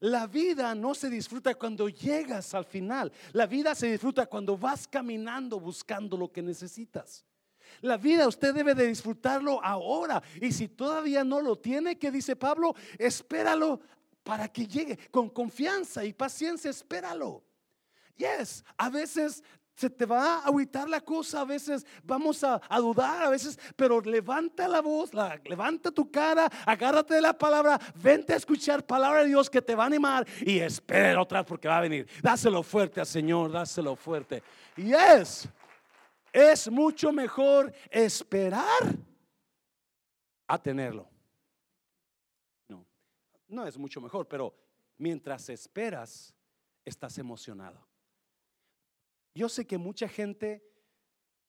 La vida no se disfruta cuando llegas al final. La vida se disfruta cuando vas caminando buscando lo que necesitas. La vida usted debe de disfrutarlo ahora. Y si todavía no lo tiene, ¿qué dice Pablo? Espéralo para que llegue. Con confianza y paciencia, espéralo. Yes, a veces se te va a agüitar la cosa, a veces vamos a, dudar, a veces, pero levanta la voz, levanta tu cara, agárrate de la palabra, vente a escuchar palabra de Dios que te va a animar y espera otra porque va a venir. Dáselo fuerte al Señor, dáselo fuerte. Y es, es mucho mejor esperar a tenerlo. No, no es mucho mejor, pero mientras esperas, estás emocionado. Yo sé que mucha gente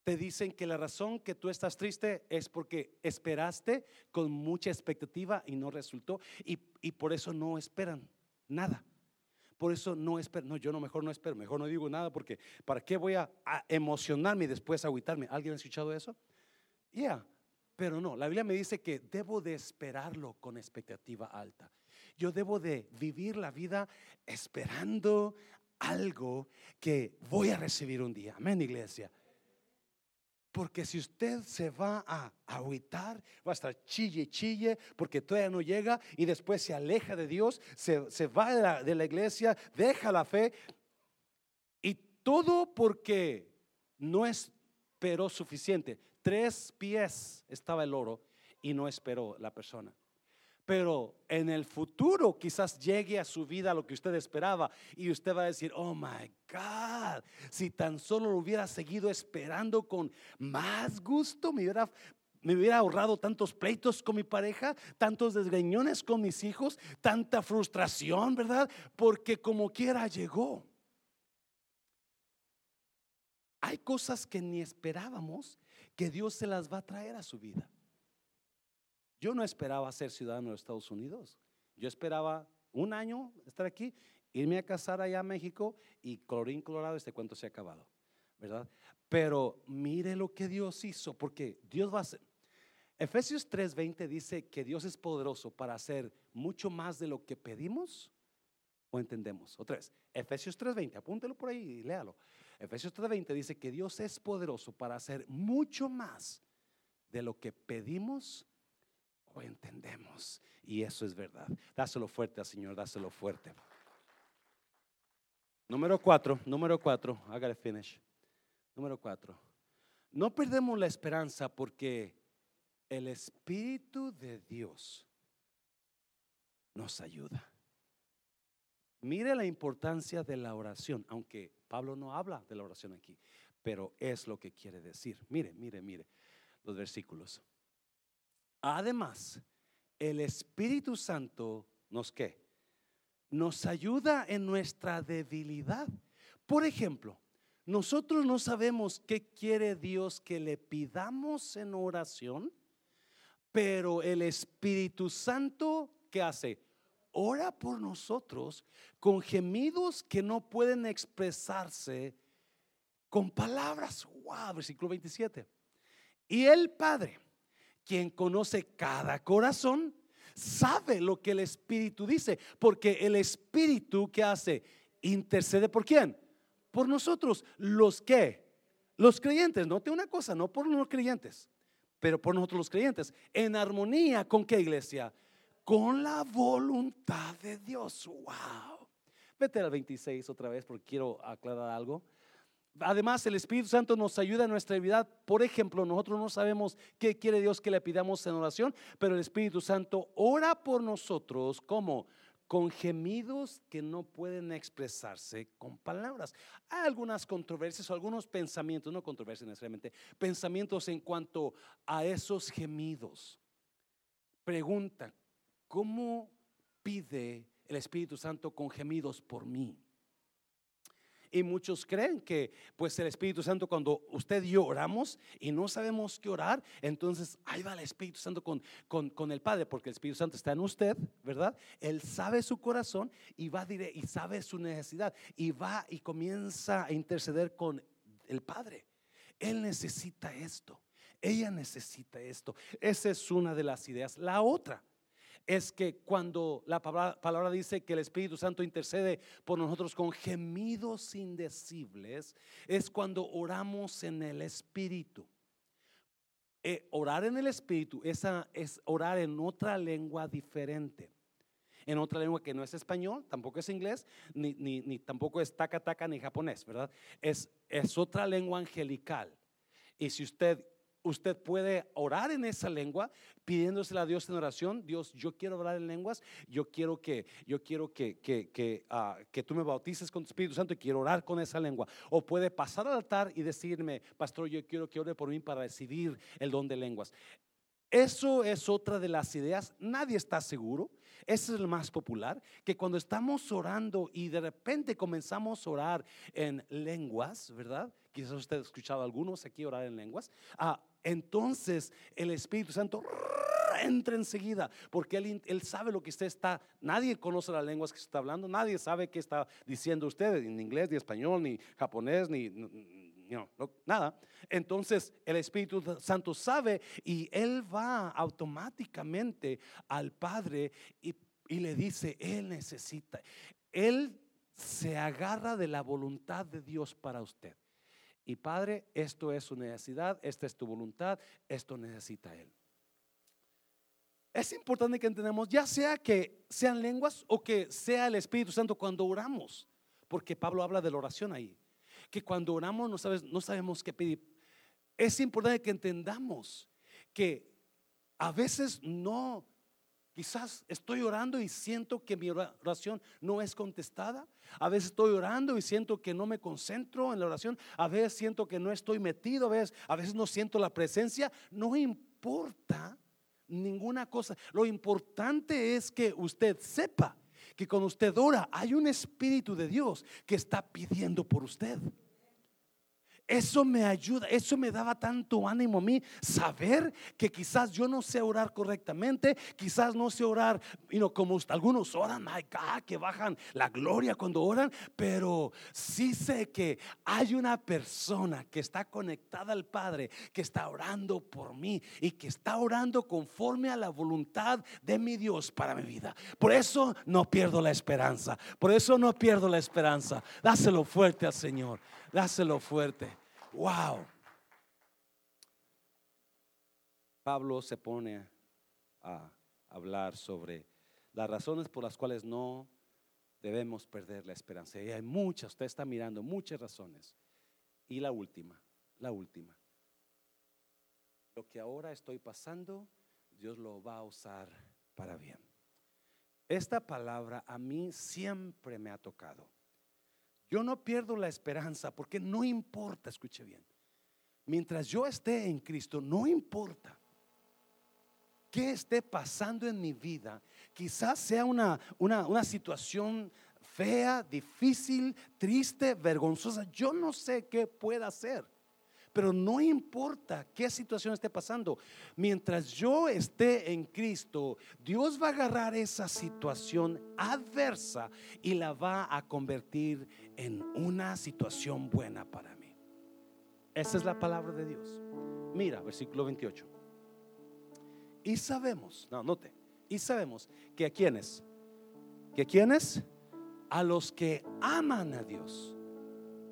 te dicen que la razón que tú estás triste es porque esperaste con mucha expectativa y no resultó. Y, y por eso no esperan nada. Por eso no espero, no, yo no, mejor no espero, mejor no digo nada porque ¿para qué voy a, emocionarme y después agüitarme? ¿Alguien ha escuchado eso? Ya, pero no, la Biblia me dice que debo de esperarlo con expectativa alta. Yo debo de vivir la vida esperando algo que voy a recibir un día. Amén, iglesia. Porque si usted se va a agüitar, va a estar chille, chille, porque todavía no llega y después se aleja de Dios, se, va de la, de la iglesia, deja la fe. Y todo porque no esperó suficiente. Tres pies estaba el oro y no esperó la persona. Pero en el futuro quizás llegue a su vida lo que usted esperaba y usted va a decir, oh my God, si tan solo lo hubiera seguido esperando con más gusto, me hubiera, me hubiera ahorrado tantos pleitos con mi pareja, tantos desgreñones con mis hijos, tanta frustración, ¿verdad? Porque como quiera llegó. Hay cosas que ni esperábamos que Dios se las va a traer a su vida. Yo no esperaba ser ciudadano de Estados Unidos. Yo esperaba un año estar aquí, irme a casar allá a México y colorín colorado este cuento se ha acabado, ¿verdad? Pero mire lo que Dios hizo, porque Dios va a hacer. Efesios 3:20 dice que Dios es poderoso para hacer mucho más de lo que pedimos o entendemos. Otra vez, Efesios 3:20, apúntelo por ahí y léalo. Efesios 3:20 dice que Dios es poderoso para hacer mucho más de lo que pedimos o entendemos. Y eso es verdad. Dáselo fuerte al Señor, dáselo fuerte. Número cuatro, número cuatro, hágale finish. Número cuatro. No perdemos la esperanza porque el Espíritu de Dios nos ayuda. Mire la importancia de la oración, aunque Pablo no habla de la oración aquí, pero es lo que quiere decir. Mire, mire, mire los versículos. Además, el Espíritu Santo nos qué? Nos ayuda en nuestra debilidad. Por ejemplo, nosotros no sabemos qué quiere Dios que le pidamos en oración, pero el Espíritu Santo, ¿qué hace? Ora por nosotros con gemidos que no pueden expresarse con palabras. Wow, versículo 27. Y el Padre quien conoce cada corazón, sabe lo que el Espíritu dice, porque el Espíritu que hace intercede por quién? Por nosotros, los que, los creyentes, note una cosa, no por los creyentes, pero por nosotros los creyentes, en armonía con qué iglesia? Con la voluntad de Dios. Wow. Vete al 26 otra vez porque quiero aclarar algo. Además, el Espíritu Santo nos ayuda en nuestra vida. Por ejemplo, nosotros no sabemos qué quiere Dios que le pidamos en oración, pero el Espíritu Santo ora por nosotros como con gemidos que no pueden expresarse con palabras. Hay algunas controversias o algunos pensamientos, no controversias necesariamente, pensamientos en cuanto a esos gemidos. Pregunta, ¿cómo pide el Espíritu Santo con gemidos por mí? Y muchos creen que pues el Espíritu Santo cuando usted y yo oramos y no sabemos qué orar, entonces ahí va el Espíritu Santo con, con, el Padre, porque el Espíritu Santo está en usted, ¿verdad? Él sabe su corazón y va y sabe su necesidad y va y comienza a interceder con el Padre. Él necesita esto. Ella necesita esto. Esa es una de las ideas. La otra es que cuando la palabra, dice que el Espíritu Santo intercede por nosotros con gemidos indecibles, es cuando oramos en el Espíritu. Eh, orar en el Espíritu esa es orar en otra lengua diferente. En otra lengua que no es español, tampoco es inglés, ni, ni, tampoco es taca taca ni japonés, ¿verdad? Es, es otra lengua angelical. Y si usted usted puede orar en esa lengua, pidiéndosela a Dios en oración. Dios, yo quiero orar en lenguas, yo quiero que, yo quiero que, que, que, ah, que tú me bautices con tu Espíritu Santo y quiero orar con esa lengua. O puede pasar al altar y decirme, pastor, yo quiero que ore por mí para recibir el don de lenguas. Eso es otra de las ideas, nadie está seguro. Ese es el más popular, que cuando estamos orando y de repente comenzamos a orar en lenguas, ¿verdad? quizás usted ha escuchado a algunos aquí orar en lenguas, ah, entonces el Espíritu Santo entra enseguida, porque él, sabe lo que usted está, nadie conoce las lenguas que está hablando, nadie sabe qué está diciendo usted en inglés, ni español, ni japonés, ni no, nada. Entonces el Espíritu Santo sabe y él va automáticamente al Padre y le dice, él necesita, él se agarra de la voluntad de Dios para usted. Y Padre, esto es su necesidad, esta es tu voluntad, esto necesita Él. Es importante que entendamos, ya sea que sean lenguas o que sea el Espíritu Santo cuando oramos, porque Pablo habla de la oración ahí, que cuando oramos no, sabes, no sabemos qué pedir. Es importante que entendamos que a veces no Quizás estoy orando y siento que mi oración no es contestada. A veces estoy orando y siento que no me concentro en la oración. A veces siento que no estoy metido. A veces, a veces no siento la presencia. No importa ninguna cosa. Lo importante es que usted sepa que cuando usted ora hay un Espíritu de Dios que está pidiendo por usted. Eso me ayuda, eso me daba tanto ánimo a mí, saber que quizás yo no sé orar correctamente, quizás no sé orar, y no como algunos oran, que bajan la gloria cuando oran, pero sí sé que hay una persona que está conectada al Padre, que está orando por mí y que está orando conforme a la voluntad de mi Dios para mi vida. Por eso no pierdo la esperanza, por eso no pierdo la esperanza. Dáselo fuerte al Señor, dáselo fuerte. Wow. Pablo se pone a hablar sobre las razones por las cuales no debemos perder la esperanza. Y hay muchas, usted está mirando muchas razones. Y la última, la última. Lo que ahora estoy pasando, Dios lo va a usar para bien. Esta palabra a mí siempre me ha tocado. Yo no pierdo la esperanza porque no importa, escuche bien. Mientras yo esté en Cristo, no importa qué esté pasando en mi vida. Quizás sea una, una, una situación fea, difícil, triste, vergonzosa. Yo no sé qué pueda hacer. Pero no importa qué situación esté pasando, mientras yo esté en Cristo, Dios va a agarrar esa situación adversa y la va a convertir en una situación buena para mí. Esa es la palabra de Dios. Mira, versículo 28. Y sabemos, no, note, y sabemos que a quienes, que quienes, a los que aman a Dios.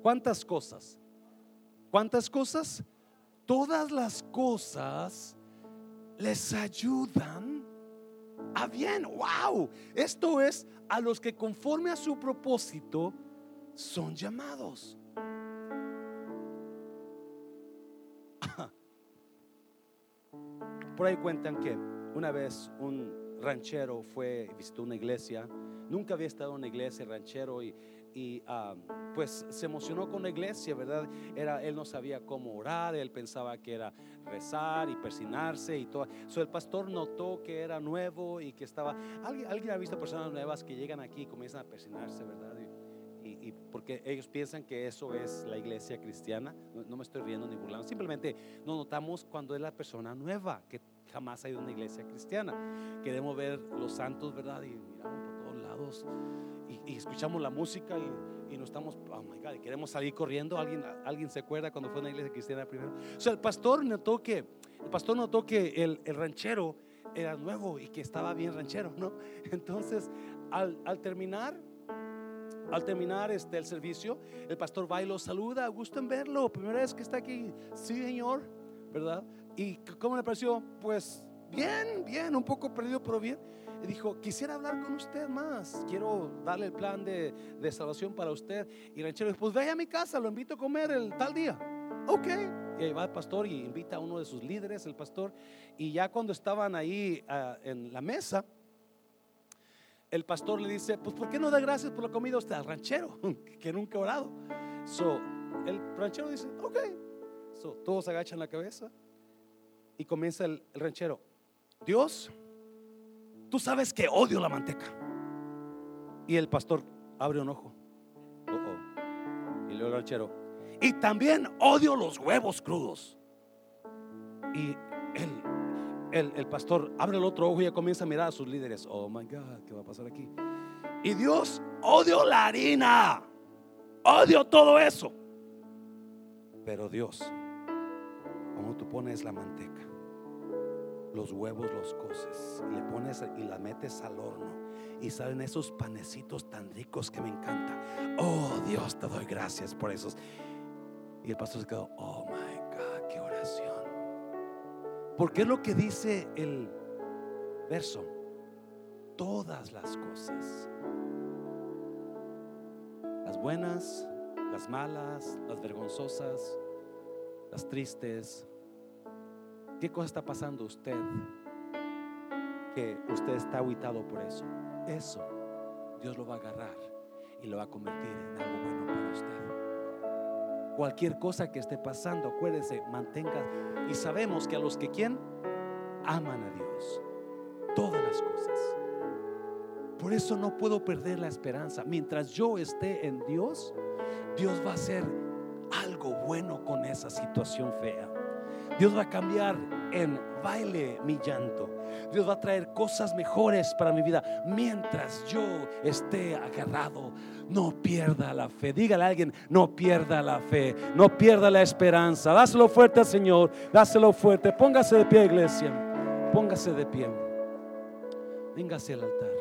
¿Cuántas cosas? ¿Cuántas cosas? Todas las cosas les ayudan a bien. ¡Wow! Esto es a los que conforme a su propósito son llamados. Por ahí cuentan que una vez un ranchero fue, visitó una iglesia, nunca había estado en una iglesia ranchero y y ah, pues se emocionó con la iglesia, ¿verdad? Era, él no sabía cómo orar, él pensaba que era rezar y persinarse y todo. So, el pastor notó que era nuevo y que estaba... ¿Alguien, alguien ha visto personas nuevas que llegan aquí y comienzan a persinarse, ¿verdad? Y, porque ellos piensan que eso es la iglesia cristiana. No, me estoy riendo ni burlando. Simplemente nos notamos cuando es la persona nueva, que jamás ha ido a una iglesia cristiana. Queremos ver los santos, ¿verdad? Y miramos por todos lados y, escuchamos la música y, y, nos estamos, oh my God, y queremos salir corriendo. ¿Alguien, alguien se acuerda cuando fue a una iglesia cristiana primero? O sea, el pastor notó que, el pastor notó que el, el ranchero era nuevo y que estaba bien ranchero, ¿no? Entonces, al, al terminar, al terminar este, el servicio, el pastor va y lo saluda, gusto en verlo, primera vez que está aquí, sí señor, ¿verdad? ¿Y cómo le pareció? Pues bien, bien, un poco perdido, pero bien. Y dijo, quisiera hablar con usted más, quiero darle el plan de, salvación para usted. Y el ranchero dijo, pues vaya a mi casa, lo invito a comer el tal día. Ok. Y ahí va el pastor y invita a uno de sus líderes, el pastor. Y ya cuando estaban ahí ah, en la mesa, el pastor le dice, pues ¿por qué no da gracias por la comida usted al ranchero, que nunca ha orado? So, el ranchero dice, ok. So, todos agachan la cabeza y comienza el ranchero, Dios, Tú sabes que odio la manteca. Y el pastor abre un ojo. Y luego el ranchero. Y también odio los huevos crudos. Y el, el, pastor abre el otro ojo y ya comienza a mirar a sus líderes. Oh my God, ¿qué va a pasar aquí? Y Dios, odio la harina. Odio todo eso. Pero Dios, como tú pones la manteca, los huevos los coces le pones y la metes al horno y salen esos panecitos tan ricos que me encanta. Oh Dios, te doy gracias por esos. Y el pastor se quedó, oh my God, qué oración. Porque es lo que dice el verso. Todas las cosas. Las buenas, las malas, las vergonzosas, las tristes. ¿Qué cosa está pasando usted? Que usted está aguitado por eso. Eso Dios lo va a agarrar y lo va a convertir en algo bueno para usted. Cualquier cosa que esté pasando, acuérdese, mantenga. Y sabemos que a los que quien aman a Dios, todas las cosas. Por eso no puedo perder la esperanza. Mientras yo esté en Dios, Dios va a hacer algo bueno con esa situación fea. Dios va a cambiar en baile mi llanto. Dios va a traer cosas mejores para mi vida mientras yo esté agarrado. No pierda la fe. Dígale a alguien, no pierda la fe, no pierda la esperanza. Dáselo fuerte al Señor, dáselo fuerte. Póngase de pie, iglesia. Póngase de pie. Véngase al altar.